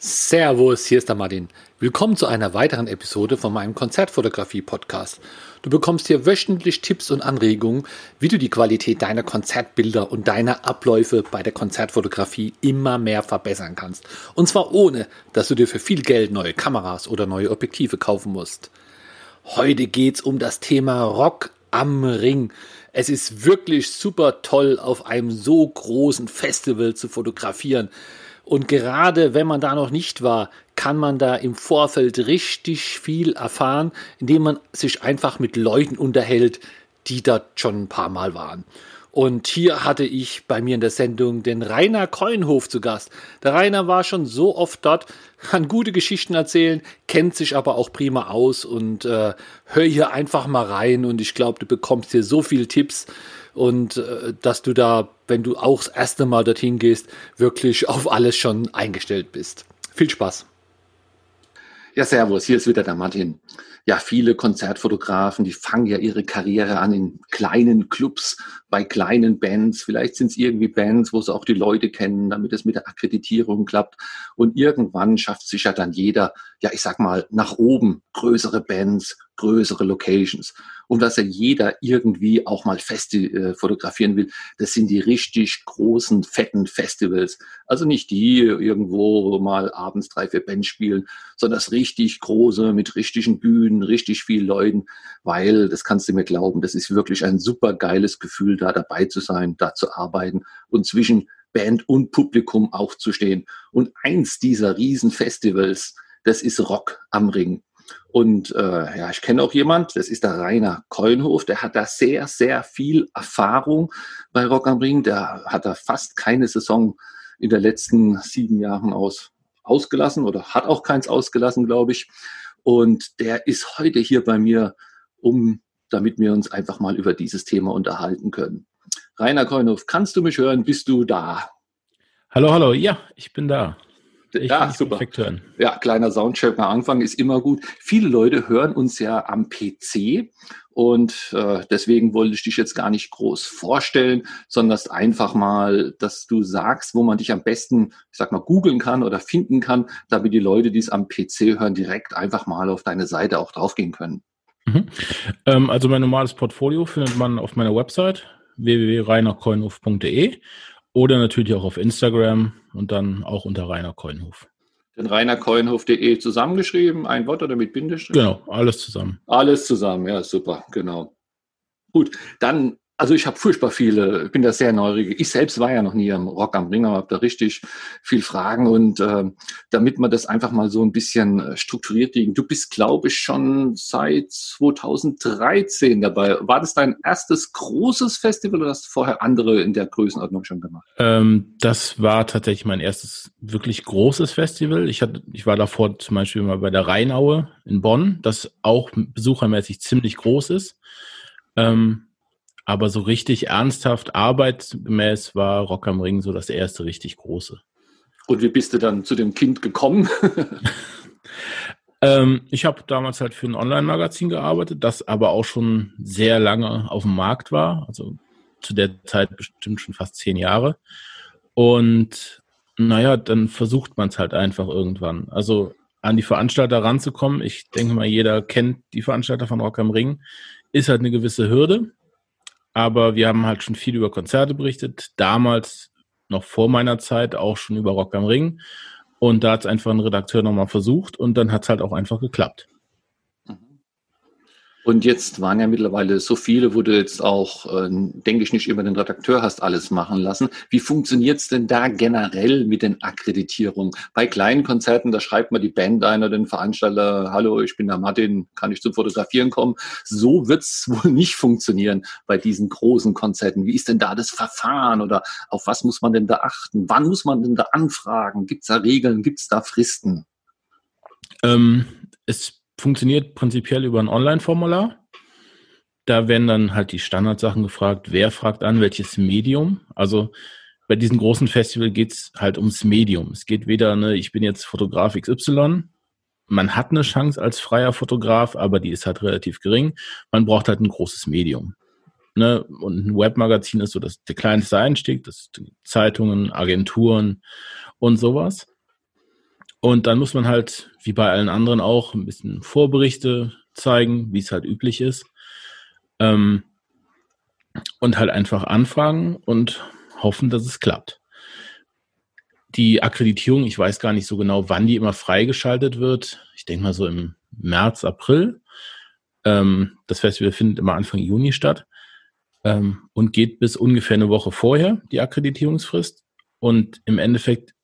Servus, hier ist der Martin. Willkommen zu einer weiteren Episode von meinem Konzertfotografie-Podcast. Du bekommst hier wöchentlich Tipps und Anregungen, wie du die Qualität deiner Konzertbilder und deiner Abläufe bei der Konzertfotografie immer mehr verbessern kannst. Und zwar ohne, dass du dir für viel Geld neue Kameras oder neue Objektive kaufen musst. Heute geht's um das Thema Rock am Ring. Es ist wirklich super toll, auf einem so großen Festival zu fotografieren. Und gerade wenn man da noch nicht war, kann man da im Vorfeld richtig viel erfahren, indem man sich einfach mit Leuten unterhält, die dort schon ein paar Mal waren. Und hier hatte ich bei mir in der Sendung den Rainer Keuenhof zu Gast. Der Rainer war schon so oft dort, kann gute Geschichten erzählen, kennt sich aber auch prima aus und äh, hör hier einfach mal rein und ich glaube, du bekommst hier so viele Tipps und äh, dass du da, wenn du auch das erste Mal dorthin gehst, wirklich auf alles schon eingestellt bist. Viel Spaß. Ja, servus, hier ist wieder der Martin. Ja, viele Konzertfotografen, die fangen ja ihre Karriere an in kleinen Clubs, bei kleinen Bands. Vielleicht sind es irgendwie Bands, wo sie auch die Leute kennen, damit es mit der Akkreditierung klappt. Und irgendwann schafft sich ja dann jeder, ja, ich sag mal, nach oben größere Bands, größere Locations. Und dass ja jeder irgendwie auch mal Festi äh, fotografieren will, das sind die richtig großen, fetten Festivals. Also nicht die irgendwo mal abends drei, vier Bands spielen, sondern das richtig große mit richtigen Bühnen, richtig viel Leuten, weil, das kannst du mir glauben, das ist wirklich ein super geiles Gefühl, da dabei zu sein, da zu arbeiten und zwischen Band und Publikum auch zu stehen. Und eins dieser Riesenfestivals, das ist Rock am Ring. Und äh, ja, ich kenne auch jemand, das ist der Rainer Keulenhof, der hat da sehr, sehr viel Erfahrung bei Rock am Ring. Der hat da fast keine Saison in den letzten sieben Jahren aus, ausgelassen oder hat auch keins ausgelassen, glaube ich. Und der ist heute hier bei mir, um damit wir uns einfach mal über dieses Thema unterhalten können. Rainer Keulenhof, kannst du mich hören? Bist du da? Hallo, hallo, ja, ich bin da. Ich ja, super. Ja, kleiner Soundcheck am Anfang ist immer gut. Viele Leute hören uns ja am PC und äh, deswegen wollte ich dich jetzt gar nicht groß vorstellen, sondern einfach mal, dass du sagst, wo man dich am besten, ich sag mal, googeln kann oder finden kann, damit die Leute, die es am PC hören, direkt einfach mal auf deine Seite auch draufgehen können. Mhm. Ähm, also mein normales Portfolio findet man auf meiner Website www.reinerkoinhof.de oder natürlich auch auf Instagram und dann auch unter Rainer Keuenhof. Den reinerkeuenhof.de zusammengeschrieben, ein Wort oder mit Bindestrich? Genau, alles zusammen. Alles zusammen, ja, super, genau. Gut, dann also ich habe furchtbar viele, bin da sehr neugierig. Ich selbst war ja noch nie am Rock am Ring, aber habe da richtig viel Fragen und äh, damit man das einfach mal so ein bisschen äh, strukturiert liegen. Du bist, glaube ich, schon seit 2013 dabei. War das dein erstes großes Festival oder hast du vorher andere in der Größenordnung schon gemacht? Ähm, das war tatsächlich mein erstes wirklich großes Festival. Ich, hatte, ich war davor zum Beispiel mal bei der Rheinaue in Bonn, das auch besuchermäßig ziemlich groß ist. Ähm, aber so richtig ernsthaft arbeitsgemäß war Rock am Ring so das erste richtig große. Und wie bist du dann zu dem Kind gekommen? ähm, ich habe damals halt für ein Online-Magazin gearbeitet, das aber auch schon sehr lange auf dem Markt war. Also zu der Zeit bestimmt schon fast zehn Jahre. Und naja, dann versucht man es halt einfach irgendwann. Also an die Veranstalter ranzukommen. Ich denke mal, jeder kennt die Veranstalter von Rock am Ring. Ist halt eine gewisse Hürde aber wir haben halt schon viel über Konzerte berichtet. Damals, noch vor meiner Zeit, auch schon über Rock am Ring. Und da hat es einfach ein Redakteur nochmal versucht und dann hat es halt auch einfach geklappt. Und jetzt waren ja mittlerweile so viele, wo du jetzt auch, äh, denke ich, nicht über den Redakteur hast alles machen lassen. Wie funktioniert's denn da generell mit den Akkreditierungen? Bei kleinen Konzerten, da schreibt man die Band ein oder den Veranstalter, hallo, ich bin der Martin, kann ich zum Fotografieren kommen? So wird's wohl nicht funktionieren bei diesen großen Konzerten. Wie ist denn da das Verfahren oder auf was muss man denn da achten? Wann muss man denn da anfragen? Gibt's da Regeln? Gibt's da Fristen? Ähm, es funktioniert prinzipiell über ein Online-Formular. Da werden dann halt die Standardsachen gefragt, wer fragt an, welches Medium. Also bei diesem großen Festival geht es halt ums Medium. Es geht weder, ne, ich bin jetzt Fotograf XY. Man hat eine Chance als freier Fotograf, aber die ist halt relativ gering. Man braucht halt ein großes Medium. Ne? Und ein Webmagazin ist so das, der kleinste Einstieg, das Zeitungen, Agenturen und sowas. Und dann muss man halt, wie bei allen anderen auch, ein bisschen Vorberichte zeigen, wie es halt üblich ist. Ähm, und halt einfach anfragen und hoffen, dass es klappt. Die Akkreditierung, ich weiß gar nicht so genau, wann die immer freigeschaltet wird. Ich denke mal so im März, April. Ähm, das Festival findet immer Anfang Juni statt ähm, und geht bis ungefähr eine Woche vorher, die Akkreditierungsfrist. Und im Endeffekt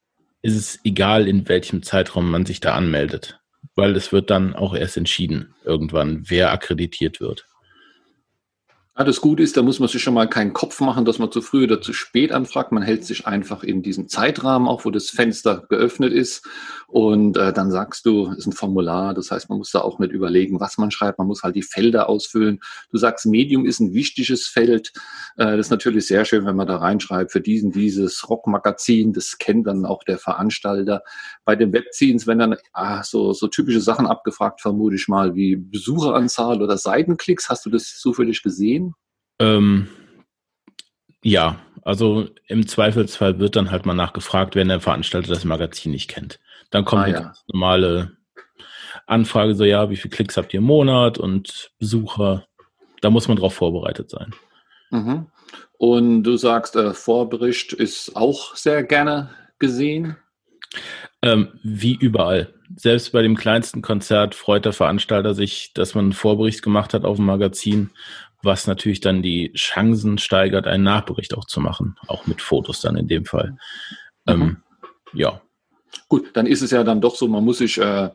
ist es egal, in welchem Zeitraum man sich da anmeldet, weil es wird dann auch erst entschieden, irgendwann, wer akkreditiert wird. Ja, das Gute ist, da muss man sich schon mal keinen Kopf machen, dass man zu früh oder zu spät anfragt. Man hält sich einfach in diesem Zeitrahmen, auch wo das Fenster geöffnet ist. Und äh, dann sagst du, ist ein Formular. Das heißt, man muss da auch nicht überlegen, was man schreibt. Man muss halt die Felder ausfüllen. Du sagst, Medium ist ein wichtiges Feld. Äh, das ist natürlich sehr schön, wenn man da reinschreibt, für diesen, dieses Rockmagazin. Das kennt dann auch der Veranstalter. Bei den Webzines, wenn dann ah, so, so typische Sachen abgefragt, vermute ich mal, wie Besucheranzahl oder Seitenklicks. Hast du das zufällig gesehen? Ähm, ja, also im Zweifelsfall wird dann halt mal nachgefragt, wenn der Veranstalter das Magazin nicht kennt. Dann kommt ah, eine ja. normale Anfrage, so ja, wie viele Klicks habt ihr im Monat und Besucher. Da muss man drauf vorbereitet sein. Mhm. Und du sagst, äh, Vorbericht ist auch sehr gerne gesehen? Ähm, wie überall. Selbst bei dem kleinsten Konzert freut der Veranstalter sich, dass man einen Vorbericht gemacht hat auf dem Magazin was natürlich dann die Chancen steigert, einen Nachbericht auch zu machen, auch mit Fotos dann in dem Fall. Mhm. Ähm, ja. Gut, dann ist es ja dann doch so, man muss sich, äh,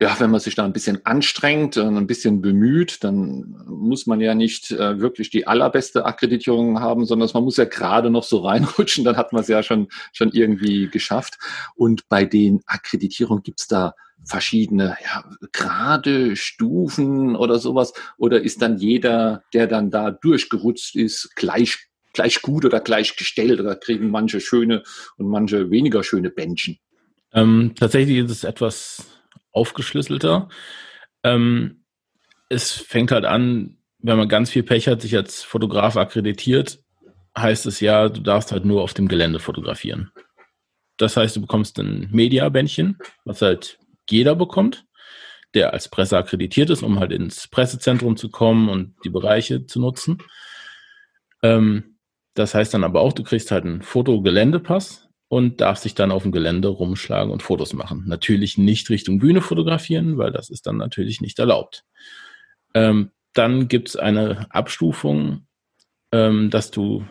ja, wenn man sich da ein bisschen anstrengt und ein bisschen bemüht, dann muss man ja nicht äh, wirklich die allerbeste Akkreditierung haben, sondern man muss ja gerade noch so reinrutschen, dann hat man es ja schon, schon irgendwie geschafft. Und bei den Akkreditierungen gibt es da verschiedene ja, Grade, Stufen oder sowas? Oder ist dann jeder, der dann da durchgerutscht ist, gleich, gleich gut oder gleich gestellt oder kriegen manche schöne und manche weniger schöne Bändchen? Ähm, tatsächlich ist es etwas aufgeschlüsselter. Ähm, es fängt halt an, wenn man ganz viel Pech hat, sich als Fotograf akkreditiert, heißt es ja, du darfst halt nur auf dem Gelände fotografieren. Das heißt, du bekommst ein Media-Bändchen, was halt jeder bekommt, der als Presse akkreditiert ist, um halt ins Pressezentrum zu kommen und die Bereiche zu nutzen. Ähm, das heißt dann aber auch, du kriegst halt einen Fotogeländepass und darfst dich dann auf dem Gelände rumschlagen und Fotos machen. Natürlich nicht Richtung Bühne fotografieren, weil das ist dann natürlich nicht erlaubt. Ähm, dann gibt es eine Abstufung, ähm, dass du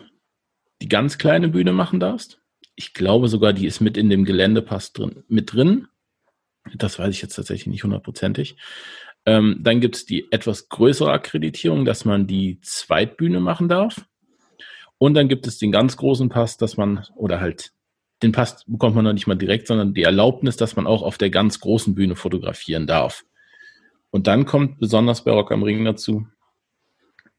die ganz kleine Bühne machen darfst. Ich glaube sogar, die ist mit in dem Geländepass drin, mit drin. Das weiß ich jetzt tatsächlich nicht hundertprozentig. Ähm, dann gibt es die etwas größere Akkreditierung, dass man die Zweitbühne machen darf. Und dann gibt es den ganz großen Pass, dass man, oder halt, den Pass bekommt man noch nicht mal direkt, sondern die Erlaubnis, dass man auch auf der ganz großen Bühne fotografieren darf. Und dann kommt besonders bei Rock am Ring dazu,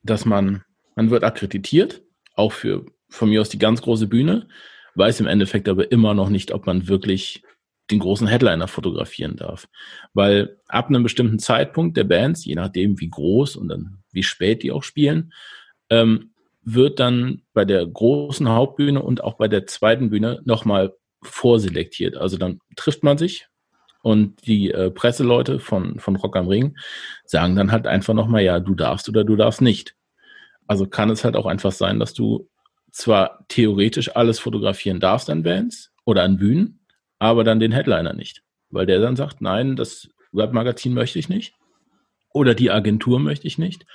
dass man, man wird akkreditiert, auch für von mir aus die ganz große Bühne, weiß im Endeffekt aber immer noch nicht, ob man wirklich den großen Headliner fotografieren darf. Weil ab einem bestimmten Zeitpunkt der Bands, je nachdem wie groß und dann wie spät die auch spielen, ähm, wird dann bei der großen Hauptbühne und auch bei der zweiten Bühne nochmal vorselektiert. Also dann trifft man sich und die äh, Presseleute von, von Rock am Ring sagen dann halt einfach nochmal, ja, du darfst oder du darfst nicht. Also kann es halt auch einfach sein, dass du zwar theoretisch alles fotografieren darfst an Bands oder an Bühnen, aber dann den Headliner nicht. Weil der dann sagt, nein, das Webmagazin möchte ich nicht. Oder die Agentur möchte ich nicht.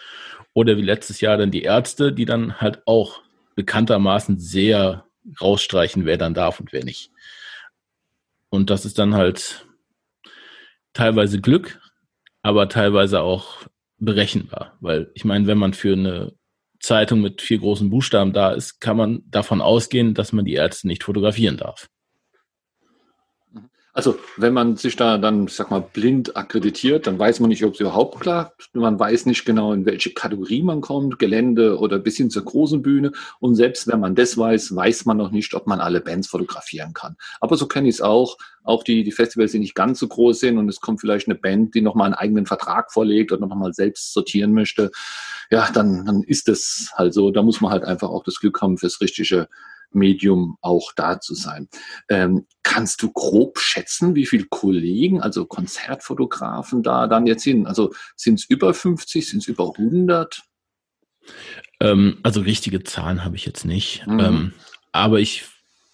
Oder wie letztes Jahr dann die Ärzte, die dann halt auch bekanntermaßen sehr rausstreichen, wer dann darf und wer nicht. Und das ist dann halt teilweise Glück, aber teilweise auch berechenbar. Weil ich meine, wenn man für eine Zeitung mit vier großen Buchstaben da ist, kann man davon ausgehen, dass man die Ärzte nicht fotografieren darf. Also wenn man sich da dann, sag mal, blind akkreditiert, dann weiß man nicht, ob es überhaupt klappt. Man weiß nicht genau, in welche Kategorie man kommt, Gelände oder bis hin zur großen Bühne. Und selbst wenn man das weiß, weiß man noch nicht, ob man alle Bands fotografieren kann. Aber so kenne ich es auch. Auch die, die Festivals, die nicht ganz so groß sind und es kommt vielleicht eine Band, die nochmal einen eigenen Vertrag vorlegt oder nochmal selbst sortieren möchte. Ja, dann, dann ist das halt so. Da muss man halt einfach auch das Glück haben, fürs richtige Medium auch da zu sein. Ähm, kannst du grob schätzen, wie viele Kollegen, also Konzertfotografen da dann jetzt sind? Also sind es über 50, sind es über 100? Ähm, also richtige Zahlen habe ich jetzt nicht. Mhm. Ähm, aber ich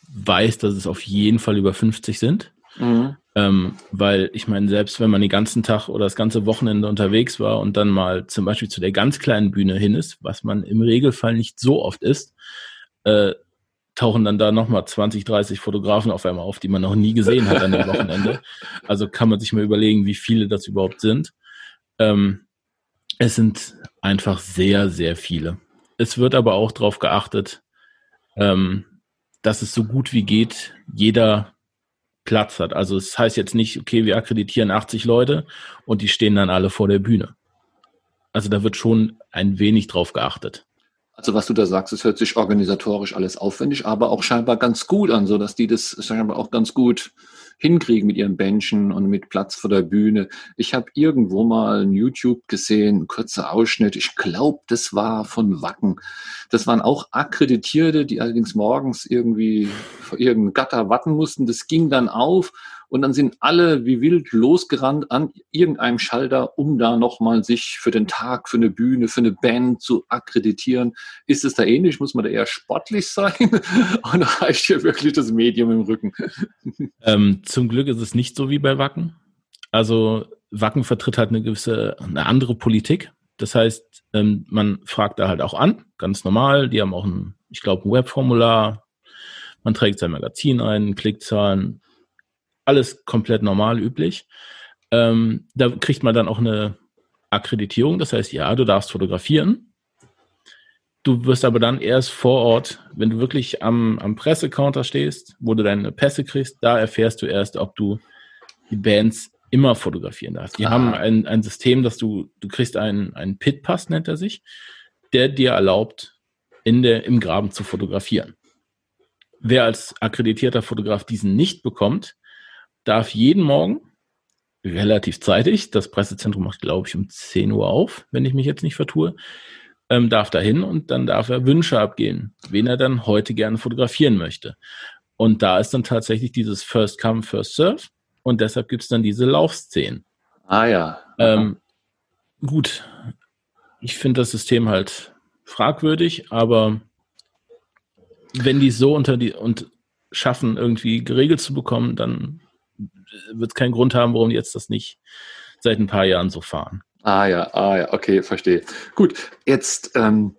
weiß, dass es auf jeden Fall über 50 sind. Mhm. Ähm, weil ich meine, selbst wenn man den ganzen Tag oder das ganze Wochenende unterwegs war und dann mal zum Beispiel zu der ganz kleinen Bühne hin ist, was man im Regelfall nicht so oft ist, äh, tauchen dann da nochmal 20, 30 Fotografen auf einmal auf, die man noch nie gesehen hat an dem Wochenende. Also kann man sich mal überlegen, wie viele das überhaupt sind. Ähm, es sind einfach sehr, sehr viele. Es wird aber auch darauf geachtet, ähm, dass es so gut wie geht, jeder Platz hat. Also es das heißt jetzt nicht, okay, wir akkreditieren 80 Leute und die stehen dann alle vor der Bühne. Also da wird schon ein wenig drauf geachtet. Also was du da sagst, es hört sich organisatorisch alles aufwendig, aber auch scheinbar ganz gut an, so dass die das scheinbar auch ganz gut hinkriegen mit ihren Benchen und mit Platz vor der Bühne. Ich habe irgendwo mal ein YouTube gesehen, ein kurzer Ausschnitt. Ich glaube, das war von Wacken. Das waren auch Akkreditierte, die allerdings morgens irgendwie vor irgendeinem Gatter warten mussten. Das ging dann auf und dann sind alle wie wild losgerannt an irgendeinem Schalter, um da nochmal sich für den Tag, für eine Bühne, für eine Band zu akkreditieren. Ist es da ähnlich? Muss man da eher sportlich sein? Und reicht hier wirklich das Medium im Rücken? Ähm, zum Glück ist es nicht so wie bei Wacken. Also Wacken vertritt halt eine gewisse, eine andere Politik. Das heißt, ähm, man fragt da halt auch an, ganz normal. Die haben auch ein, ich glaube, ein Webformular. Man trägt sein Magazin ein, Klickzahlen, alles komplett normal üblich. Ähm, da kriegt man dann auch eine Akkreditierung. Das heißt, ja, du darfst fotografieren. Du wirst aber dann erst vor Ort, wenn du wirklich am, am Pressecounter stehst, wo du deine Pässe kriegst, da erfährst du erst, ob du die Bands immer fotografieren darfst. Die ah. haben ein, ein System, dass du, du kriegst einen, einen Pit-Pass, nennt er sich, der dir erlaubt, in der, im Graben zu fotografieren. Wer als akkreditierter Fotograf diesen nicht bekommt, darf jeden Morgen relativ zeitig, das Pressezentrum macht, glaube ich, um 10 Uhr auf, wenn ich mich jetzt nicht vertue, ähm, darf da hin und dann darf er Wünsche abgehen, wen er dann heute gerne fotografieren möchte. Und da ist dann tatsächlich dieses First Come, First Serve und deshalb gibt es dann diese Laufszenen. Ah ja. Ähm, gut, ich finde das System halt fragwürdig, aber wenn die so unter die und schaffen, irgendwie geregelt zu bekommen, dann wird es keinen Grund haben, warum die jetzt das nicht seit ein paar Jahren so fahren. Ah ja, ah ja, okay, verstehe. Gut, jetzt, ähm,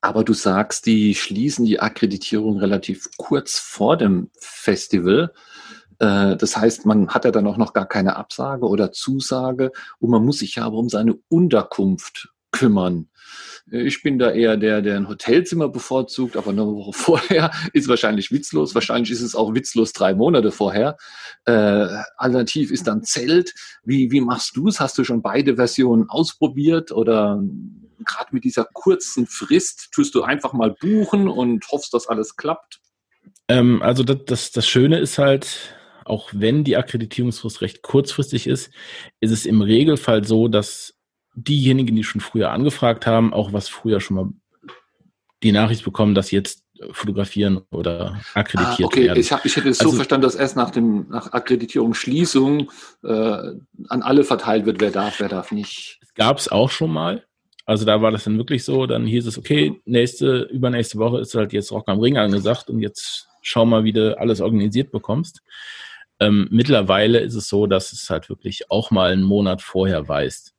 aber du sagst, die schließen die Akkreditierung relativ kurz vor dem Festival. Äh, das heißt, man hat ja dann auch noch gar keine Absage oder Zusage und man muss sich ja aber um seine Unterkunft kümmern. Ich bin da eher der, der ein Hotelzimmer bevorzugt, aber eine Woche vorher ist wahrscheinlich witzlos. Wahrscheinlich ist es auch witzlos drei Monate vorher. Äh, alternativ ist dann Zelt. Wie, wie machst du es? Hast du schon beide Versionen ausprobiert oder gerade mit dieser kurzen Frist tust du einfach mal buchen und hoffst, dass alles klappt? Ähm, also das, das, das Schöne ist halt, auch wenn die Akkreditierungsfrist recht kurzfristig ist, ist es im Regelfall so, dass diejenigen, die schon früher angefragt haben, auch was früher schon mal die Nachricht bekommen, dass jetzt fotografieren oder akkreditiert ah, okay. werden. Ich, hab, ich hätte es also, so verstanden, dass erst nach dem nach Akkreditierung Schließung äh, an alle verteilt wird, wer darf, wer darf nicht. Gab es auch schon mal. Also da war das dann wirklich so, dann hieß es, okay, nächste, übernächste Woche ist halt jetzt Rock am Ring angesagt und jetzt schau mal, wie du alles organisiert bekommst. Ähm, mittlerweile ist es so, dass es halt wirklich auch mal einen Monat vorher weißt.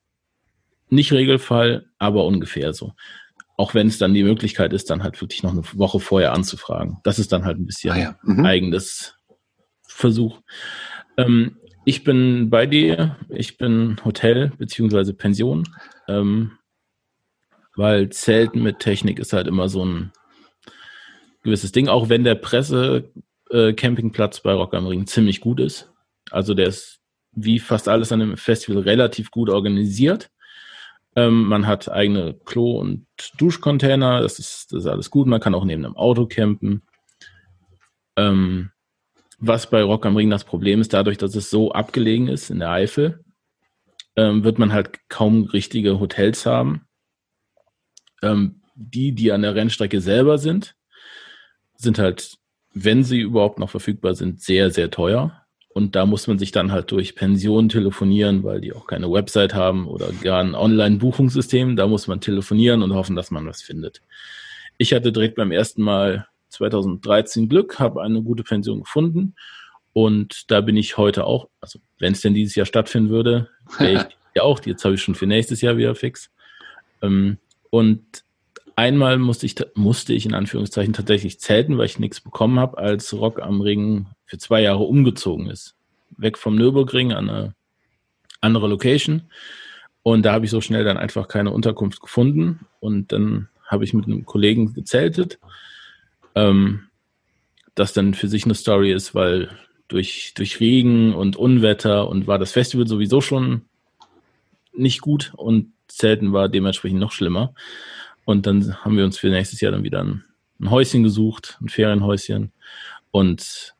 Nicht Regelfall, aber ungefähr so. Auch wenn es dann die Möglichkeit ist, dann halt wirklich noch eine Woche vorher anzufragen. Das ist dann halt ein bisschen ah ja. mhm. eigenes Versuch. Ähm, ich bin bei dir. Ich bin Hotel beziehungsweise Pension. Ähm, weil Zelten mit Technik ist halt immer so ein gewisses Ding, auch wenn der Presse-Campingplatz äh, bei Rock am Ring ziemlich gut ist. Also der ist wie fast alles an dem Festival relativ gut organisiert. Ähm, man hat eigene Klo- und Duschcontainer, das ist, das ist alles gut. Man kann auch neben einem Auto campen. Ähm, was bei Rock am Ring das Problem ist, dadurch, dass es so abgelegen ist in der Eifel, ähm, wird man halt kaum richtige Hotels haben. Ähm, die, die an der Rennstrecke selber sind, sind halt, wenn sie überhaupt noch verfügbar sind, sehr, sehr teuer. Und da muss man sich dann halt durch Pensionen telefonieren, weil die auch keine Website haben oder gar ein Online-Buchungssystem. Da muss man telefonieren und hoffen, dass man was findet. Ich hatte direkt beim ersten Mal 2013 Glück, habe eine gute Pension gefunden. Und da bin ich heute auch, also wenn es denn dieses Jahr stattfinden würde, wäre ich ja auch. Jetzt habe ich schon für nächstes Jahr wieder fix. Ähm, und einmal musste ich, musste ich in Anführungszeichen tatsächlich zelten, weil ich nichts bekommen habe, als Rock am Ring für zwei Jahre umgezogen ist. Weg vom Nürburgring an eine andere Location. Und da habe ich so schnell dann einfach keine Unterkunft gefunden. Und dann habe ich mit einem Kollegen gezeltet. Ähm, das dann für sich eine Story ist, weil durch, durch Regen und Unwetter und war das Festival sowieso schon nicht gut und Zelten war dementsprechend noch schlimmer. Und dann haben wir uns für nächstes Jahr dann wieder ein, ein Häuschen gesucht, ein Ferienhäuschen. Und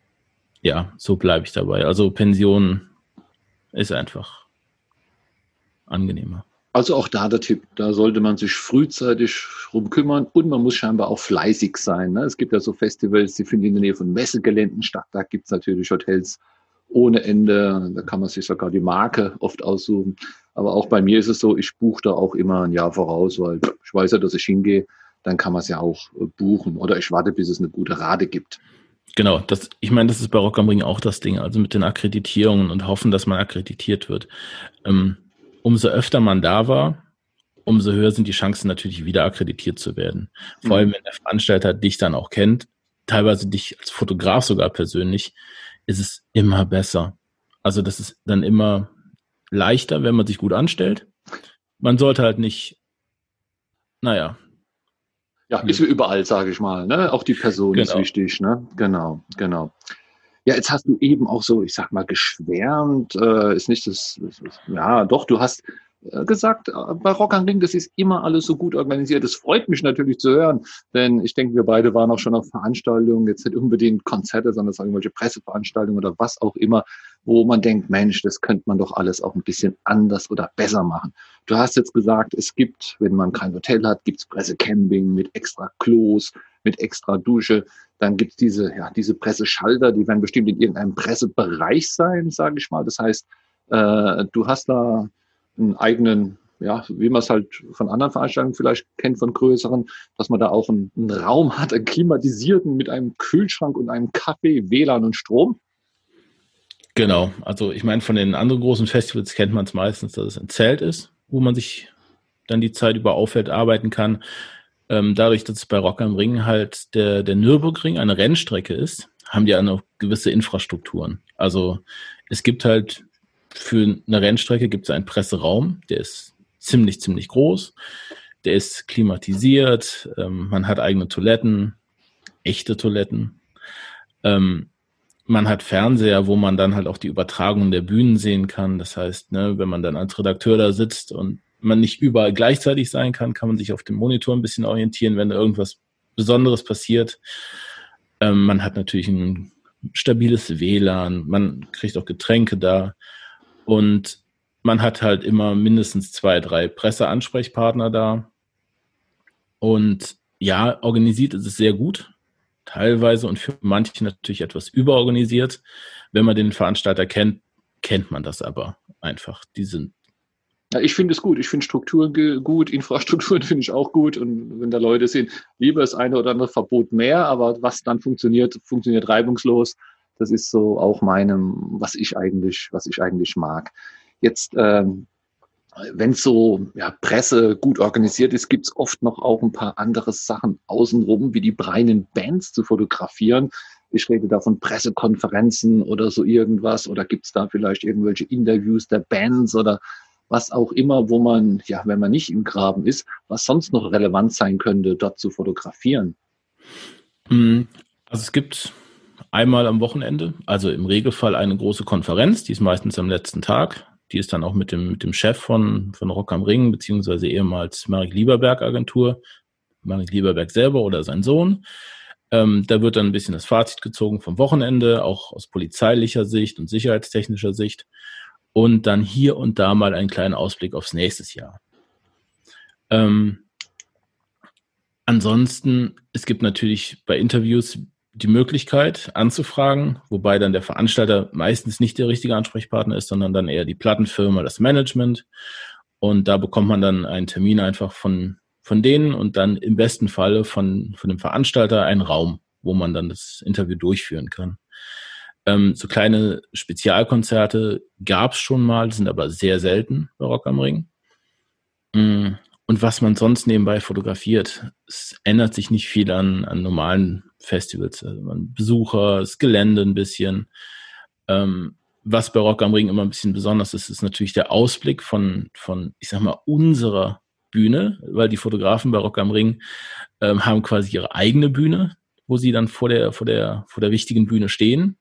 ja, so bleibe ich dabei. Also Pension ist einfach angenehmer. Also auch da der Tipp, da sollte man sich frühzeitig drum kümmern und man muss scheinbar auch fleißig sein. Ne? Es gibt ja so Festivals, die finden in der Nähe von Messegeländen statt. Da gibt es natürlich Hotels ohne Ende. Da kann man sich sogar die Marke oft aussuchen. Aber auch bei mir ist es so, ich buche da auch immer ein Jahr voraus, weil ich weiß ja, dass ich hingehe, dann kann man es ja auch äh, buchen. Oder ich warte, bis es eine gute Rate gibt. Genau, das, ich meine, das ist bei Rock am Ring auch das Ding, also mit den Akkreditierungen und hoffen, dass man akkreditiert wird. Ähm, umso öfter man da war, umso höher sind die Chancen natürlich wieder akkreditiert zu werden. Vor allem, mhm. wenn der Veranstalter dich dann auch kennt, teilweise dich als Fotograf sogar persönlich, ist es immer besser. Also das ist dann immer leichter, wenn man sich gut anstellt. Man sollte halt nicht, naja. Ja, ist wie überall, sage ich mal. Ne? Auch die Person genau. ist wichtig. Ne? Genau, genau. Ja, jetzt hast du eben auch so, ich sag mal, geschwärmt. Äh, ist nicht das, ja, doch, du hast gesagt, äh, bei Rock am Ring, das ist immer alles so gut organisiert. Das freut mich natürlich zu hören, denn ich denke, wir beide waren auch schon auf Veranstaltungen, jetzt nicht unbedingt Konzerte, sondern irgendwelche Presseveranstaltungen oder was auch immer, wo man denkt, Mensch, das könnte man doch alles auch ein bisschen anders oder besser machen. Du hast jetzt gesagt, es gibt, wenn man kein Hotel hat, gibt's Pressecamping mit extra Klos, mit extra Dusche. Dann gibt's diese, ja, diese Presseschalter, die werden bestimmt in irgendeinem Pressebereich sein, sage ich mal. Das heißt, äh, du hast da einen eigenen, ja, wie man es halt von anderen Veranstaltungen vielleicht kennt, von größeren, dass man da auch einen, einen Raum hat, einen klimatisierten mit einem Kühlschrank und einem Kaffee, WLAN und Strom. Genau, also ich meine, von den anderen großen Festivals kennt man es meistens, dass es ein Zelt ist, wo man sich dann die Zeit über auffällt, arbeiten kann. Ähm, dadurch, dass es bei Rock am Ring halt der, der Nürburgring eine Rennstrecke ist, haben die auch noch gewisse Infrastrukturen. Also es gibt halt für eine Rennstrecke gibt es einen Presseraum, der ist ziemlich, ziemlich groß. Der ist klimatisiert, ähm, man hat eigene Toiletten, echte Toiletten. Ähm, man hat Fernseher, wo man dann halt auch die Übertragung der Bühnen sehen kann. Das heißt, ne, wenn man dann als Redakteur da sitzt und man nicht überall gleichzeitig sein kann, kann man sich auf dem Monitor ein bisschen orientieren, wenn da irgendwas Besonderes passiert. Ähm, man hat natürlich ein stabiles WLAN, man kriegt auch Getränke da. Und man hat halt immer mindestens zwei, drei Presseansprechpartner da. Und ja, organisiert ist es sehr gut, teilweise und für manche natürlich etwas überorganisiert. Wenn man den Veranstalter kennt, kennt man das aber einfach. Die sind ja, ich finde es gut. Ich finde Strukturen gut, Infrastrukturen finde ich auch gut. Und wenn da Leute sind, lieber das eine oder andere Verbot mehr, aber was dann funktioniert, funktioniert reibungslos. Das ist so auch meinem, was ich eigentlich, was ich eigentlich mag. Jetzt, ähm, wenn so ja, Presse gut organisiert ist, gibt's oft noch auch ein paar andere Sachen außenrum, wie die breinen Bands zu fotografieren. Ich rede da von Pressekonferenzen oder so irgendwas. Oder gibt's da vielleicht irgendwelche Interviews der Bands oder was auch immer, wo man, ja, wenn man nicht im Graben ist, was sonst noch relevant sein könnte, dort zu fotografieren? Hm, also es gibt einmal am Wochenende, also im Regelfall eine große Konferenz, die ist meistens am letzten Tag. Die ist dann auch mit dem, mit dem Chef von, von Rock am Ring, beziehungsweise ehemals Marek Lieberberg Agentur, Marek Lieberberg selber oder sein Sohn. Ähm, da wird dann ein bisschen das Fazit gezogen vom Wochenende, auch aus polizeilicher Sicht und sicherheitstechnischer Sicht. Und dann hier und da mal einen kleinen Ausblick aufs nächste Jahr. Ähm, ansonsten, es gibt natürlich bei Interviews die Möglichkeit anzufragen, wobei dann der Veranstalter meistens nicht der richtige Ansprechpartner ist, sondern dann eher die Plattenfirma, das Management. Und da bekommt man dann einen Termin einfach von, von denen und dann im besten Falle von, von dem Veranstalter einen Raum, wo man dann das Interview durchführen kann. Ähm, so kleine Spezialkonzerte gab es schon mal, sind aber sehr selten bei Rock am Ring. Mm, und was man sonst nebenbei fotografiert, es ändert sich nicht viel an, an normalen Festivals. Also man Besucher, das Gelände ein bisschen. Ähm, was bei Rock am Ring immer ein bisschen besonders ist, ist natürlich der Ausblick von, von ich sag mal, unserer Bühne, weil die Fotografen bei Rock am Ring ähm, haben quasi ihre eigene Bühne, wo sie dann vor der, vor der, vor der wichtigen Bühne stehen,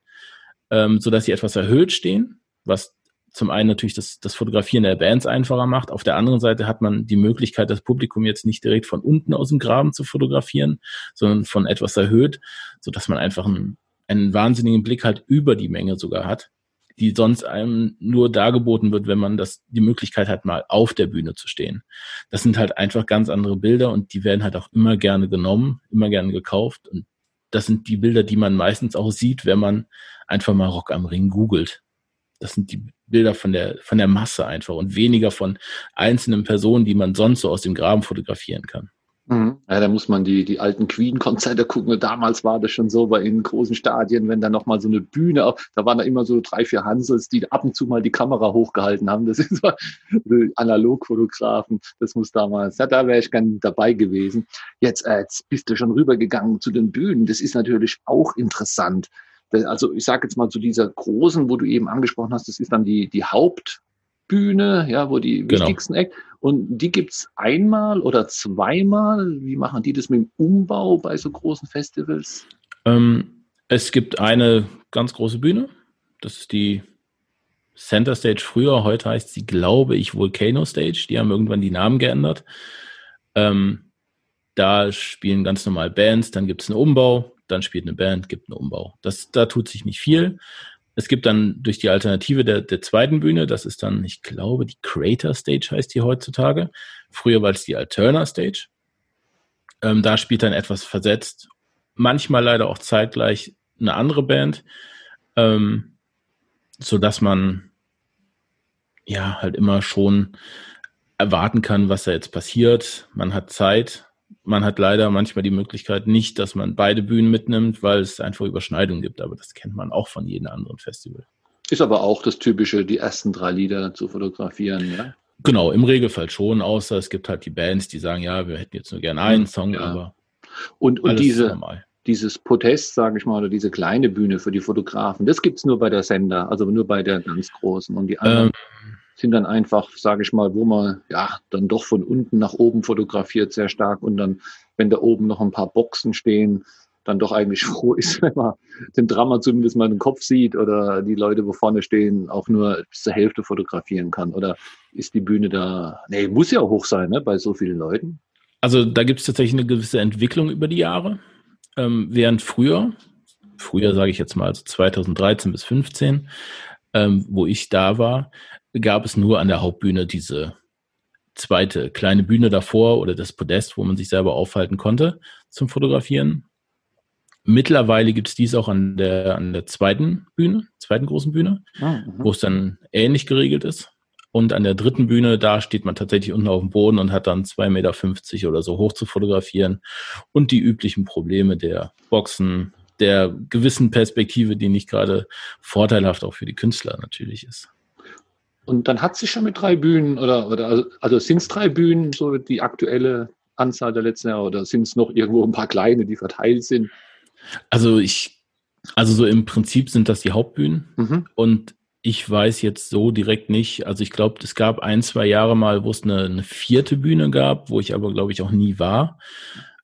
ähm, sodass sie etwas erhöht stehen, was zum einen natürlich das, das Fotografieren der Bands einfacher macht. Auf der anderen Seite hat man die Möglichkeit, das Publikum jetzt nicht direkt von unten aus dem Graben zu fotografieren, sondern von etwas erhöht, so dass man einfach einen, einen wahnsinnigen Blick halt über die Menge sogar hat, die sonst einem nur dargeboten wird, wenn man das, die Möglichkeit hat, mal auf der Bühne zu stehen. Das sind halt einfach ganz andere Bilder und die werden halt auch immer gerne genommen, immer gerne gekauft und das sind die Bilder, die man meistens auch sieht, wenn man einfach mal Rock am Ring googelt. Das sind die Bilder von der, von der Masse einfach und weniger von einzelnen Personen, die man sonst so aus dem Graben fotografieren kann. Mhm. Ja, da muss man die, die alten Queen-Konzerte gucken. Damals war das schon so bei in großen Stadien, wenn da nochmal so eine Bühne, da waren da immer so drei, vier Hansels, die ab und zu mal die Kamera hochgehalten haben. Das ist so Analogfotografen. Das muss damals, ja, da wäre ich gern dabei gewesen. Jetzt, äh, jetzt bist du schon rübergegangen zu den Bühnen. Das ist natürlich auch interessant also ich sage jetzt mal zu dieser großen, wo du eben angesprochen hast, das ist dann die, die Hauptbühne, ja, wo die genau. wichtigsten Eck. Und die gibt's einmal oder zweimal. Wie machen die das mit dem Umbau bei so großen Festivals? Ähm, es gibt eine ganz große Bühne. Das ist die Center Stage früher. Heute heißt sie, glaube ich, Volcano Stage. Die haben irgendwann die Namen geändert. Ähm, da spielen ganz normal Bands. Dann gibt es einen Umbau dann spielt eine Band, gibt einen Umbau. Das, da tut sich nicht viel. Es gibt dann durch die Alternative der, der zweiten Bühne, das ist dann, ich glaube, die Creator Stage heißt die heutzutage. Früher war es die Alterna Stage. Ähm, da spielt dann etwas versetzt, manchmal leider auch zeitgleich eine andere Band, ähm, so man ja halt immer schon erwarten kann, was da jetzt passiert. Man hat Zeit, man hat leider manchmal die Möglichkeit nicht, dass man beide Bühnen mitnimmt, weil es einfach Überschneidungen gibt. Aber das kennt man auch von jedem anderen Festival. Ist aber auch das Typische, die ersten drei Lieder zu fotografieren, ja? Genau, im Regelfall schon, außer es gibt halt die Bands, die sagen, ja, wir hätten jetzt nur gerne einen Song, ja. aber. Und, und diese, dieses Protest, sage ich mal, oder diese kleine Bühne für die Fotografen, das gibt es nur bei der Sender, also nur bei der ganz großen. Und die anderen. Ähm, sind dann einfach, sage ich mal, wo man ja dann doch von unten nach oben fotografiert sehr stark und dann, wenn da oben noch ein paar Boxen stehen, dann doch eigentlich froh ist, wenn man den Drama zumindest mal den Kopf sieht oder die Leute, wo vorne stehen, auch nur bis zur Hälfte fotografieren kann. Oder ist die Bühne da, nee, muss ja hoch sein, ne, bei so vielen Leuten. Also da gibt es tatsächlich eine gewisse Entwicklung über die Jahre. Ähm, während früher, früher sage ich jetzt mal, also 2013 bis 2015, ähm, wo ich da war, gab es nur an der Hauptbühne diese zweite kleine Bühne davor oder das Podest, wo man sich selber aufhalten konnte zum Fotografieren. Mittlerweile gibt es dies auch an der, an der zweiten Bühne, zweiten großen Bühne, ah, wo es dann ähnlich geregelt ist. Und an der dritten Bühne, da steht man tatsächlich unten auf dem Boden und hat dann 2,50 Meter oder so hoch zu fotografieren und die üblichen Probleme der Boxen, der gewissen Perspektive, die nicht gerade vorteilhaft auch für die Künstler natürlich ist. Und dann hat sich schon mit drei Bühnen oder, oder also, also sind es drei Bühnen, so die aktuelle Anzahl der letzten Jahre, oder sind es noch irgendwo ein paar kleine, die verteilt sind? Also ich, also so im Prinzip sind das die Hauptbühnen mhm. und ich weiß jetzt so direkt nicht. Also ich glaube, es gab ein, zwei Jahre mal, wo es eine, eine, vierte Bühne gab, wo ich aber, glaube ich, auch nie war.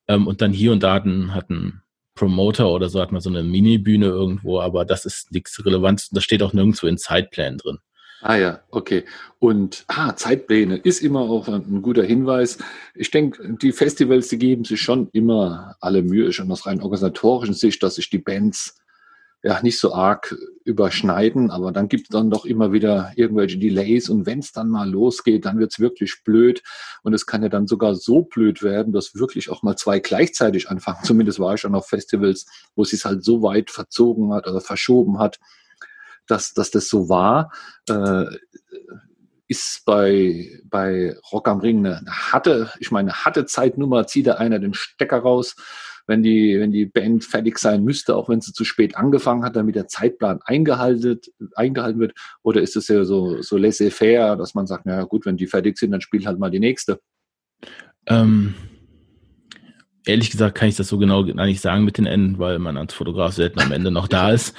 Ähm, und dann hier und da hatten, hatten Promoter oder so hat man so eine Mini-Bühne irgendwo, aber das ist nichts Relevantes. Das steht auch nirgendwo in Zeitplänen drin. Ah ja, okay. Und ah, Zeitpläne ist immer auch ein guter Hinweis. Ich denke, die Festivals, die geben sich schon immer alle Mühe, schon aus rein organisatorischen Sicht, dass sich die Bands ja nicht so arg überschneiden, aber dann gibt es dann doch immer wieder irgendwelche Delays und wenn es dann mal losgeht, dann wird es wirklich blöd und es kann ja dann sogar so blöd werden, dass wirklich auch mal zwei gleichzeitig anfangen. Zumindest war ich schon auf Festivals, wo es sich halt so weit verzogen hat oder verschoben hat, dass, dass das so war. Äh, ist bei, bei Rock am Ring eine, eine harte, ich meine, eine harte Zeitnummer, zieht da einer den Stecker raus wenn die, wenn die Band fertig sein müsste, auch wenn sie zu spät angefangen hat, damit der Zeitplan eingehalten, eingehalten wird? Oder ist es ja so, so laissez-faire, dass man sagt, naja gut, wenn die fertig sind, dann spielt halt mal die nächste? Ähm, ehrlich gesagt kann ich das so genau gar nicht sagen mit den Enden, weil man als Fotograf selten am Ende noch da ist.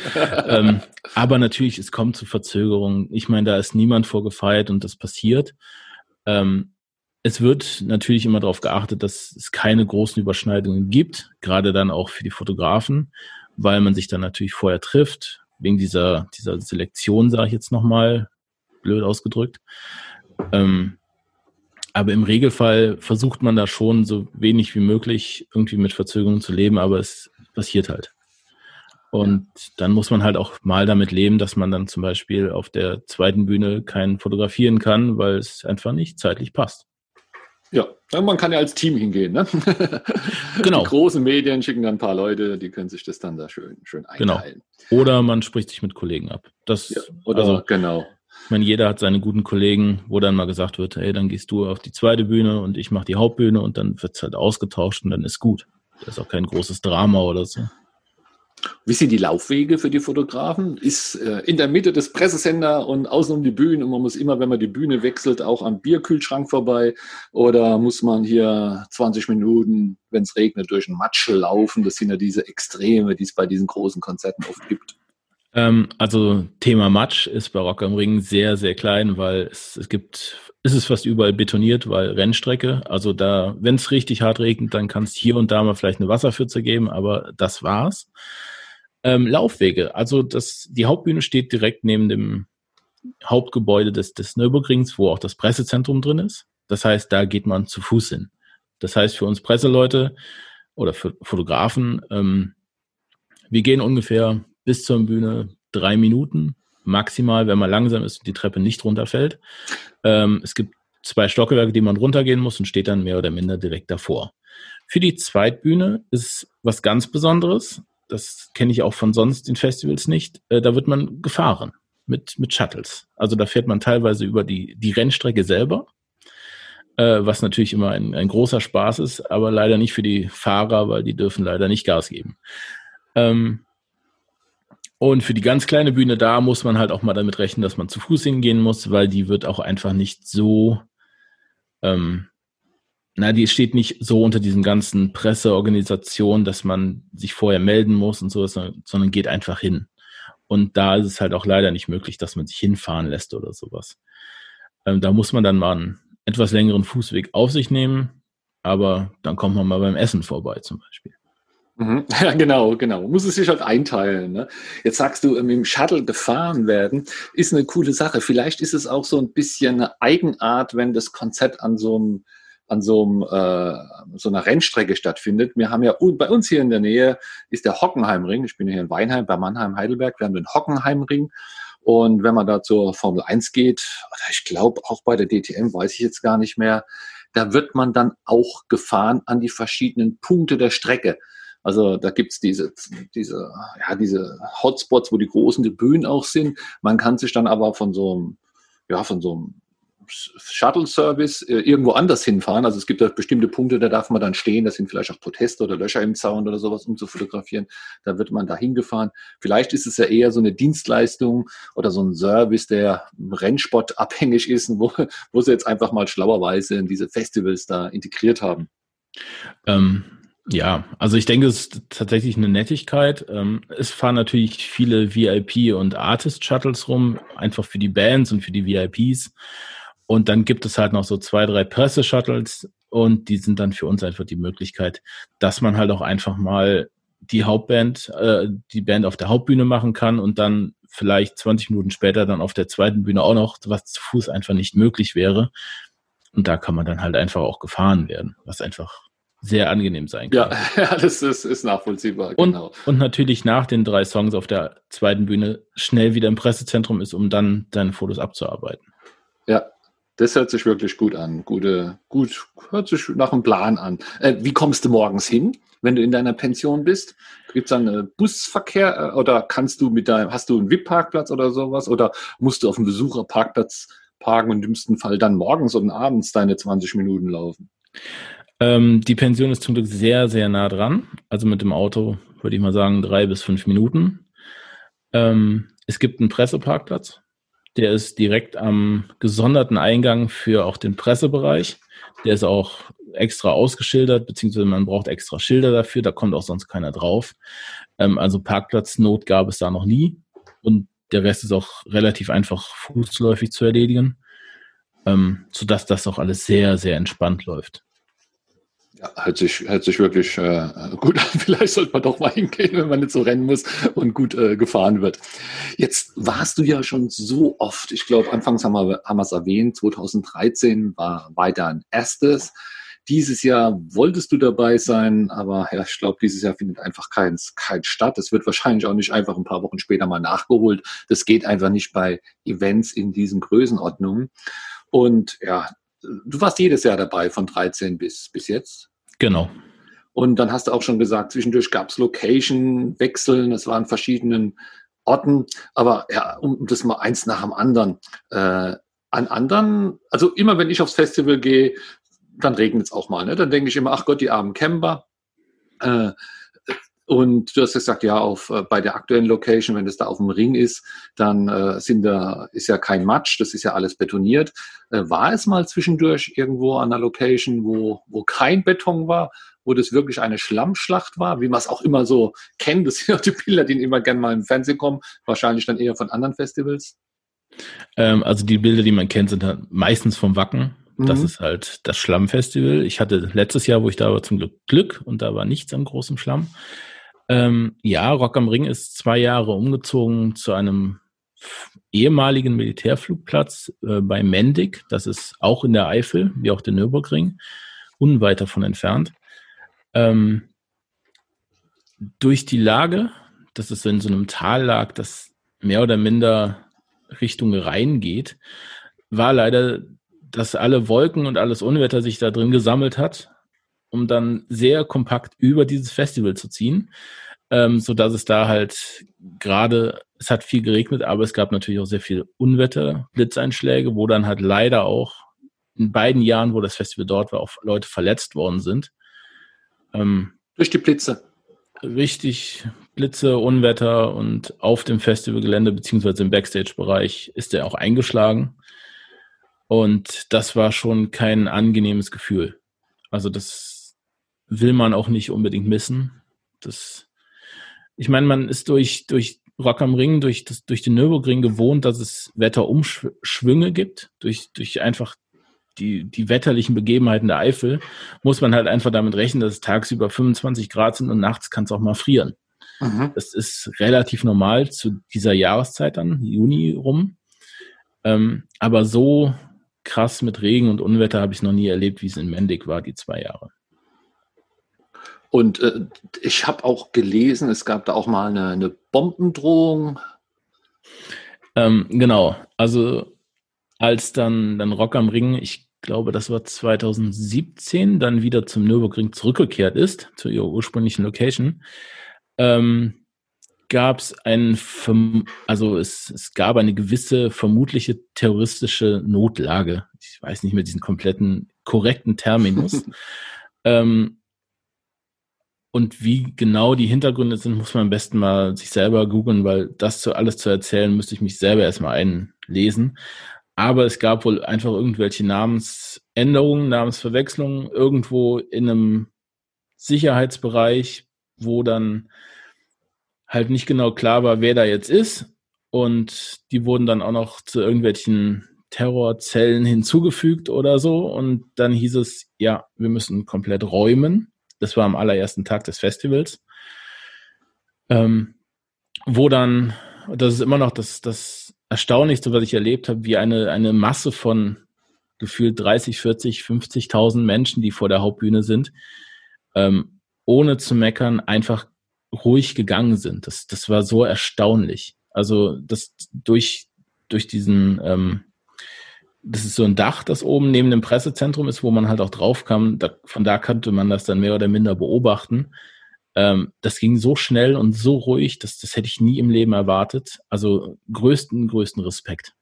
ähm, aber natürlich, es kommt zu Verzögerungen. Ich meine, da ist niemand vorgefeiert und das passiert. Ähm, es wird natürlich immer darauf geachtet, dass es keine großen Überschneidungen gibt, gerade dann auch für die Fotografen, weil man sich dann natürlich vorher trifft, wegen dieser, dieser Selektion, sage ich jetzt nochmal, blöd ausgedrückt. Ähm, aber im Regelfall versucht man da schon so wenig wie möglich irgendwie mit Verzögerungen zu leben, aber es passiert halt. Und dann muss man halt auch mal damit leben, dass man dann zum Beispiel auf der zweiten Bühne kein fotografieren kann, weil es einfach nicht zeitlich passt. Ja, man kann ja als Team hingehen. Ne? Genau. Die großen Medien schicken dann ein paar Leute, die können sich das dann da schön, schön genau. einteilen. Genau. Oder man spricht sich mit Kollegen ab. Das, ja, oder also, genau. Ich meine, jeder hat seine guten Kollegen, wo dann mal gesagt wird, hey, dann gehst du auf die zweite Bühne und ich mache die Hauptbühne und dann wird es halt ausgetauscht und dann ist gut. Das ist auch kein großes Drama oder so. Wie sind die Laufwege für die Fotografen? Ist äh, in der Mitte des Pressesender und außen um die Bühne und man muss immer, wenn man die Bühne wechselt, auch am Bierkühlschrank vorbei? Oder muss man hier 20 Minuten, wenn es regnet, durch den Matsch laufen? Das sind ja diese Extreme, die es bei diesen großen Konzerten oft gibt. Ähm, also Thema Matsch ist bei Rock am Ring sehr, sehr klein, weil es, es gibt, es fast überall betoniert, weil Rennstrecke. Also da, wenn es richtig hart regnet, dann kann es hier und da mal vielleicht eine Wasserpfütze geben, aber das war's. Ähm, Laufwege. Also das, die Hauptbühne steht direkt neben dem Hauptgebäude des, des Nürburgrings, wo auch das Pressezentrum drin ist. Das heißt, da geht man zu Fuß hin. Das heißt, für uns Presseleute oder für Fotografen, ähm, wir gehen ungefähr bis zur Bühne drei Minuten maximal, wenn man langsam ist und die Treppe nicht runterfällt. Ähm, es gibt zwei Stockwerke, die man runtergehen muss und steht dann mehr oder minder direkt davor. Für die Zweitbühne ist was ganz Besonderes das kenne ich auch von sonst in Festivals nicht, äh, da wird man gefahren mit, mit Shuttles. Also da fährt man teilweise über die, die Rennstrecke selber, äh, was natürlich immer ein, ein großer Spaß ist, aber leider nicht für die Fahrer, weil die dürfen leider nicht Gas geben. Ähm, und für die ganz kleine Bühne da muss man halt auch mal damit rechnen, dass man zu Fuß hingehen muss, weil die wird auch einfach nicht so ähm, na, die steht nicht so unter diesen ganzen Presseorganisationen, dass man sich vorher melden muss und so, sondern geht einfach hin. Und da ist es halt auch leider nicht möglich, dass man sich hinfahren lässt oder sowas. Ähm, da muss man dann mal einen etwas längeren Fußweg auf sich nehmen, aber dann kommt man mal beim Essen vorbei zum Beispiel. Mhm. Ja, genau, genau. Man muss es sich halt einteilen. Ne? Jetzt sagst du, mit dem Shuttle gefahren werden, ist eine coole Sache. Vielleicht ist es auch so ein bisschen eine Eigenart, wenn das Konzept an so einem an so, einem, äh, so einer Rennstrecke stattfindet. Wir haben ja bei uns hier in der Nähe ist der Hockenheimring. Ich bin hier in Weinheim bei Mannheim, Heidelberg. Wir haben den Hockenheimring. Und wenn man da zur Formel 1 geht, oder ich glaube auch bei der DTM, weiß ich jetzt gar nicht mehr, da wird man dann auch gefahren an die verschiedenen Punkte der Strecke. Also da gibt's diese, diese, ja, diese Hotspots, wo die großen Bühnen auch sind. Man kann sich dann aber von so einem, ja, von so einem Shuttle-Service äh, irgendwo anders hinfahren. Also es gibt da bestimmte Punkte, da darf man dann stehen. Das sind vielleicht auch Proteste oder Löcher im Zaun oder sowas, um zu fotografieren. Da wird man da hingefahren. Vielleicht ist es ja eher so eine Dienstleistung oder so ein Service, der Rennsport abhängig ist, wo, wo sie jetzt einfach mal schlauerweise in diese Festivals da integriert haben. Ähm, ja, also ich denke, es ist tatsächlich eine Nettigkeit. Ähm, es fahren natürlich viele VIP- und Artist-Shuttles rum, einfach für die Bands und für die VIPs. Und dann gibt es halt noch so zwei, drei Presse-Shuttles und die sind dann für uns einfach die Möglichkeit, dass man halt auch einfach mal die Hauptband, äh, die Band auf der Hauptbühne machen kann und dann vielleicht 20 Minuten später dann auf der zweiten Bühne auch noch, was zu Fuß einfach nicht möglich wäre. Und da kann man dann halt einfach auch gefahren werden, was einfach sehr angenehm sein kann. Ja, ja das ist, ist nachvollziehbar. Und, genau. und natürlich nach den drei Songs auf der zweiten Bühne schnell wieder im Pressezentrum ist, um dann deine Fotos abzuarbeiten. Ja, das hört sich wirklich gut an. Gute, gut, hört sich nach einem Plan an. Äh, wie kommst du morgens hin, wenn du in deiner Pension bist? Gibt es dann äh, Busverkehr äh, oder kannst du mit deinem, hast du einen VIP-Parkplatz oder sowas? Oder musst du auf dem Besucherparkplatz parken und im dümmsten Fall dann morgens und abends deine 20 Minuten laufen? Ähm, die Pension ist zum Glück sehr, sehr nah dran. Also mit dem Auto würde ich mal sagen drei bis fünf Minuten. Ähm, es gibt einen Presseparkplatz. Der ist direkt am gesonderten Eingang für auch den Pressebereich. Der ist auch extra ausgeschildert, beziehungsweise man braucht extra Schilder dafür. Da kommt auch sonst keiner drauf. Ähm, also Parkplatznot gab es da noch nie. Und der Rest ist auch relativ einfach fußläufig zu erledigen, ähm, sodass das auch alles sehr, sehr entspannt läuft. Ja, hört sich, hört sich wirklich äh, gut an. Vielleicht sollte man doch mal hingehen, wenn man nicht so rennen muss und gut äh, gefahren wird. Jetzt warst du ja schon so oft. Ich glaube, anfangs haben wir haben wir es erwähnt. 2013 war weiter ein erstes. Dieses Jahr wolltest du dabei sein, aber ja, ich glaube, dieses Jahr findet einfach keins kein statt. Es wird wahrscheinlich auch nicht einfach ein paar Wochen später mal nachgeholt. Das geht einfach nicht bei Events in diesen Größenordnungen. Und ja, du warst jedes Jahr dabei von 13 bis, bis jetzt. Genau. Und dann hast du auch schon gesagt, zwischendurch gab es Location-Wechseln, es waren verschiedenen Orten, aber ja, um das mal eins nach dem anderen. Äh, an anderen, also immer wenn ich aufs Festival gehe, dann regnet es auch mal. Ne? Dann denke ich immer, ach Gott, die armen Camper. Äh, und du hast gesagt, ja, auf, äh, bei der aktuellen Location, wenn es da auf dem Ring ist, dann äh, sind da, ist ja kein Matsch, das ist ja alles betoniert. Äh, war es mal zwischendurch irgendwo an einer Location, wo, wo kein Beton war, wo das wirklich eine Schlammschlacht war, wie man es auch immer so kennt? Das sind ja die Bilder, die immer gerne mal im Fernsehen kommen, wahrscheinlich dann eher von anderen Festivals. Ähm, also die Bilder, die man kennt, sind halt meistens vom Wacken. Das mhm. ist halt das Schlammfestival. Ich hatte letztes Jahr, wo ich da war, zum Glück Glück und da war nichts an großem Schlamm. Ähm, ja, Rock am Ring ist zwei Jahre umgezogen zu einem ehemaligen Militärflugplatz äh, bei Mendig. Das ist auch in der Eifel, wie auch der Nürburgring, unweit davon entfernt. Ähm, durch die Lage, dass es in so einem Tal lag, das mehr oder minder Richtung Rhein geht, war leider, dass alle Wolken und alles Unwetter sich da drin gesammelt hat um dann sehr kompakt über dieses Festival zu ziehen, ähm, so dass es da halt gerade, es hat viel geregnet, aber es gab natürlich auch sehr viel Unwetter, Blitzeinschläge, wo dann halt leider auch in beiden Jahren, wo das Festival dort war, auch Leute verletzt worden sind. Ähm, Durch die Blitze. Richtig, Blitze, Unwetter und auf dem Festivalgelände beziehungsweise im Backstage-Bereich ist er auch eingeschlagen. Und das war schon kein angenehmes Gefühl. Also das will man auch nicht unbedingt missen. Das, ich meine, man ist durch, durch Rock am Ring, durch, das, durch den Nürburgring gewohnt, dass es Wetterumschwünge gibt, durch, durch einfach die, die wetterlichen Begebenheiten der Eifel, muss man halt einfach damit rechnen, dass es tagsüber 25 Grad sind und nachts kann es auch mal frieren. Mhm. Das ist relativ normal zu dieser Jahreszeit dann, Juni rum. Ähm, aber so krass mit Regen und Unwetter habe ich noch nie erlebt, wie es in Mendig war, die zwei Jahre. Und äh, ich habe auch gelesen, es gab da auch mal eine, eine Bombendrohung. Ähm, genau, also als dann, dann Rock am Ring, ich glaube, das war 2017, dann wieder zum Nürburgring zurückgekehrt ist, zu ihrer ursprünglichen Location, ähm, gab es ein, also es, es gab eine gewisse vermutliche terroristische Notlage. Ich weiß nicht mehr diesen kompletten korrekten Terminus. ähm, und wie genau die Hintergründe sind, muss man am besten mal sich selber googeln, weil das zu, alles zu erzählen, müsste ich mich selber erstmal einlesen. Aber es gab wohl einfach irgendwelche Namensänderungen, Namensverwechslungen irgendwo in einem Sicherheitsbereich, wo dann halt nicht genau klar war, wer da jetzt ist. Und die wurden dann auch noch zu irgendwelchen Terrorzellen hinzugefügt oder so. Und dann hieß es, ja, wir müssen komplett räumen. Das war am allerersten Tag des Festivals. Ähm, wo dann, das ist immer noch das, das Erstaunlichste, was ich erlebt habe, wie eine, eine Masse von gefühlt 30, 40, 50.000 Menschen, die vor der Hauptbühne sind, ähm, ohne zu meckern einfach ruhig gegangen sind. Das, das war so erstaunlich. Also das durch, durch diesen, ähm, das ist so ein Dach, das oben neben dem Pressezentrum ist, wo man halt auch drauf kam. Da, von da konnte man das dann mehr oder minder beobachten. Ähm, das ging so schnell und so ruhig, das, das hätte ich nie im Leben erwartet. Also größten, größten Respekt.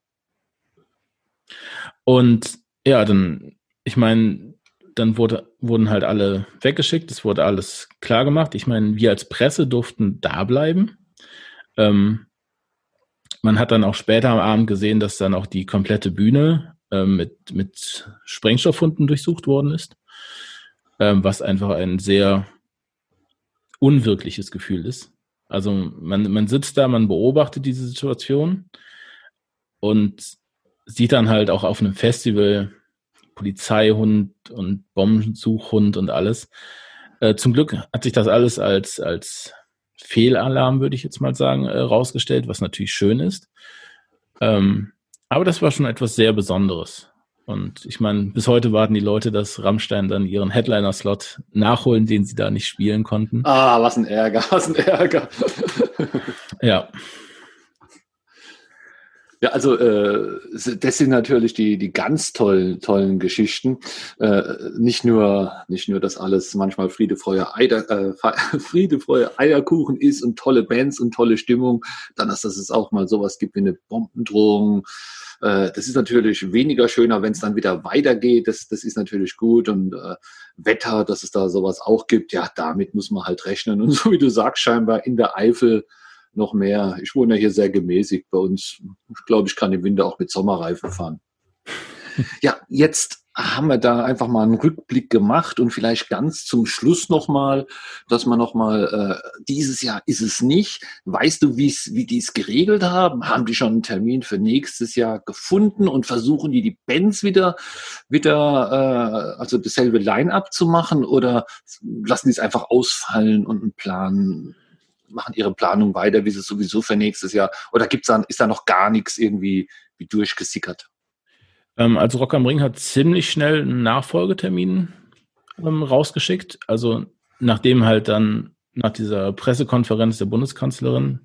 Und ja, dann, ich meine, dann wurde, wurden halt alle weggeschickt, es wurde alles klar gemacht. Ich meine, wir als Presse durften da bleiben. Ähm, man hat dann auch später am Abend gesehen, dass dann auch die komplette Bühne äh, mit, mit Sprengstoffhunden durchsucht worden ist, ähm, was einfach ein sehr unwirkliches Gefühl ist. Also man, man sitzt da, man beobachtet diese Situation und sieht dann halt auch auf einem Festival Polizeihund und Bombensuchhund und alles. Äh, zum Glück hat sich das alles als, als Fehlalarm, würde ich jetzt mal sagen, äh, rausgestellt, was natürlich schön ist. Ähm, aber das war schon etwas sehr Besonderes. Und ich meine, bis heute warten die Leute, dass Rammstein dann ihren Headliner-Slot nachholen, den sie da nicht spielen konnten. Ah, was ein Ärger, was ein Ärger. ja. Ja, also äh, das sind natürlich die die ganz tollen tollen Geschichten. Äh, nicht nur nicht nur, dass alles manchmal Friede, Freude, Eider, äh, Friede, Freude, Eierkuchen ist und tolle Bands und tolle Stimmung, dann dass es auch mal sowas gibt wie eine Bombendrohung. Äh, das ist natürlich weniger schöner, wenn es dann wieder weitergeht. Das das ist natürlich gut und äh, Wetter, dass es da sowas auch gibt. Ja, damit muss man halt rechnen und so wie du sagst, scheinbar in der Eifel noch mehr. Ich wohne ja hier sehr gemäßigt bei uns. Ich glaube, ich kann im Winter auch mit Sommerreifen fahren. Ja, jetzt haben wir da einfach mal einen Rückblick gemacht und vielleicht ganz zum Schluss nochmal, dass man nochmal, äh, dieses Jahr ist es nicht. Weißt du, wie's, wie die es geregelt haben? Haben die schon einen Termin für nächstes Jahr gefunden und versuchen die die Bands wieder, wieder äh, also dasselbe Line-up zu machen oder lassen die es einfach ausfallen und planen? Machen ihre Planung weiter, wie sie sowieso für nächstes Jahr? Oder gibt's da, ist da noch gar nichts irgendwie wie durchgesickert? Ähm, also Rock am Ring hat ziemlich schnell einen Nachfolgetermin ähm, rausgeschickt. Also nachdem halt dann nach dieser Pressekonferenz der Bundeskanzlerin,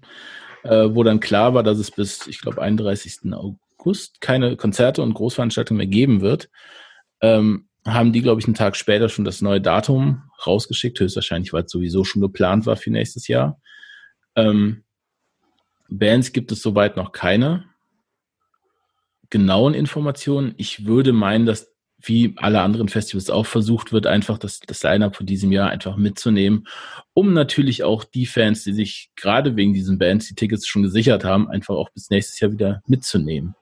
äh, wo dann klar war, dass es bis, ich glaube, 31. August keine Konzerte und Großveranstaltungen mehr geben wird, ähm, haben die, glaube ich, einen Tag später schon das neue Datum rausgeschickt, höchstwahrscheinlich, weil es sowieso schon geplant war für nächstes Jahr. Ähm, Bands gibt es soweit noch keine genauen Informationen. Ich würde meinen, dass wie alle anderen Festivals auch versucht wird, einfach das, das Line-Up von diesem Jahr einfach mitzunehmen, um natürlich auch die Fans, die sich gerade wegen diesen Bands die Tickets schon gesichert haben, einfach auch bis nächstes Jahr wieder mitzunehmen.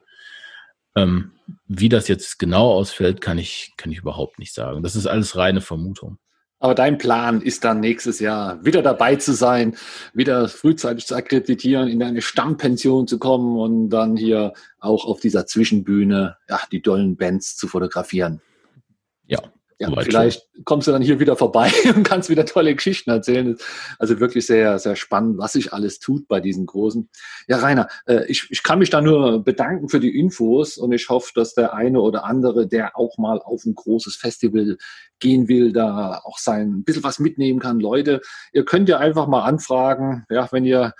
Ähm, wie das jetzt genau ausfällt, kann ich, kann ich überhaupt nicht sagen. Das ist alles reine Vermutung. Aber dein Plan ist dann nächstes Jahr wieder dabei zu sein, wieder frühzeitig zu akkreditieren, in eine Stammpension zu kommen und dann hier auch auf dieser Zwischenbühne ja, die dollen Bands zu fotografieren. Ja, ja, vielleicht schon. kommst du dann hier wieder vorbei und kannst wieder tolle Geschichten erzählen. Also wirklich sehr, sehr spannend, was sich alles tut bei diesen Großen. Ja, Rainer, äh, ich, ich kann mich da nur bedanken für die Infos und ich hoffe, dass der eine oder andere, der auch mal auf ein großes Festival gehen will, da auch sein ein bisschen was mitnehmen kann. Leute, ihr könnt ja einfach mal anfragen, ja, wenn ihr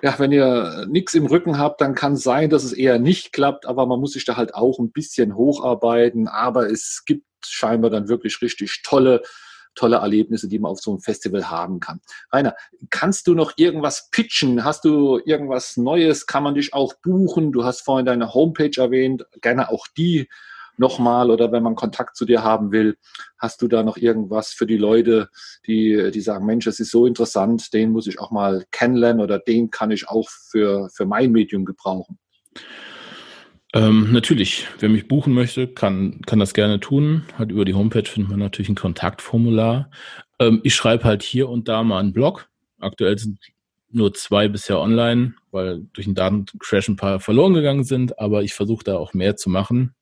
ja, wenn ihr nichts im Rücken habt, dann kann es sein, dass es eher nicht klappt, aber man muss sich da halt auch ein bisschen hocharbeiten. Aber es gibt scheinbar dann wirklich richtig tolle, tolle Erlebnisse, die man auf so einem Festival haben kann. Rainer, kannst du noch irgendwas pitchen? Hast du irgendwas Neues? Kann man dich auch buchen? Du hast vorhin deine Homepage erwähnt, gerne auch die nochmal oder wenn man Kontakt zu dir haben will, hast du da noch irgendwas für die Leute, die, die sagen, Mensch, es ist so interessant, den muss ich auch mal kennenlernen oder den kann ich auch für, für mein Medium gebrauchen? Ähm, natürlich, wer mich buchen möchte, kann, kann das gerne tun. Halt über die Homepage findet man natürlich ein Kontaktformular. Ähm, ich schreibe halt hier und da mal einen Blog. Aktuell sind nur zwei bisher online, weil durch den Datencrash ein paar verloren gegangen sind, aber ich versuche da auch mehr zu machen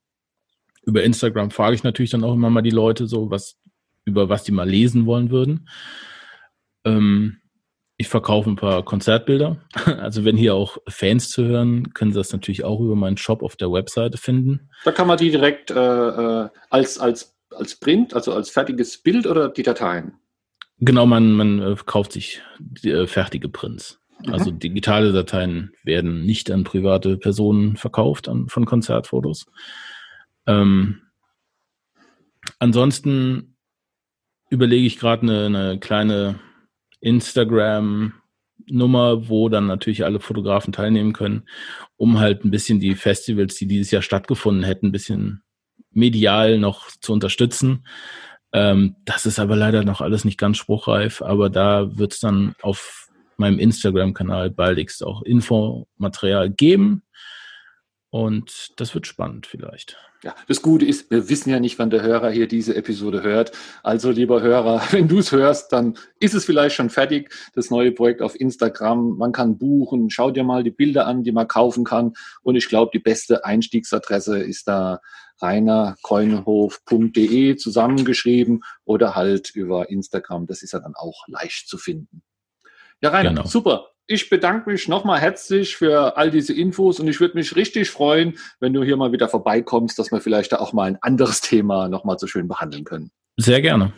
über Instagram frage ich natürlich dann auch immer mal die Leute so, was, über was die mal lesen wollen würden. Ähm, ich verkaufe ein paar Konzertbilder. Also wenn hier auch Fans zu hören, können sie das natürlich auch über meinen Shop auf der Webseite finden. Da kann man die direkt äh, äh als, als, als Print, also als fertiges Bild oder die Dateien? Genau, man, man äh, kauft sich die, äh, fertige Prints. Mhm. Also digitale Dateien werden nicht an private Personen verkauft an, von Konzertfotos. Ähm, ansonsten überlege ich gerade eine, eine kleine Instagram-Nummer, wo dann natürlich alle Fotografen teilnehmen können, um halt ein bisschen die Festivals, die dieses Jahr stattgefunden hätten, ein bisschen medial noch zu unterstützen. Ähm, das ist aber leider noch alles nicht ganz spruchreif, aber da wird es dann auf meinem Instagram-Kanal baldigst auch Infomaterial geben. Und das wird spannend vielleicht. Ja, das Gute ist, wir wissen ja nicht, wann der Hörer hier diese Episode hört. Also, lieber Hörer, wenn du es hörst, dann ist es vielleicht schon fertig, das neue Projekt auf Instagram. Man kann buchen, schau dir mal die Bilder an, die man kaufen kann. Und ich glaube, die beste Einstiegsadresse ist da reinerkeunhof.de zusammengeschrieben oder halt über Instagram. Das ist ja dann auch leicht zu finden. Ja, Rainer, genau. super. Ich bedanke mich nochmal herzlich für all diese Infos und ich würde mich richtig freuen, wenn du hier mal wieder vorbeikommst, dass wir vielleicht da auch mal ein anderes Thema nochmal so schön behandeln können. Sehr gerne.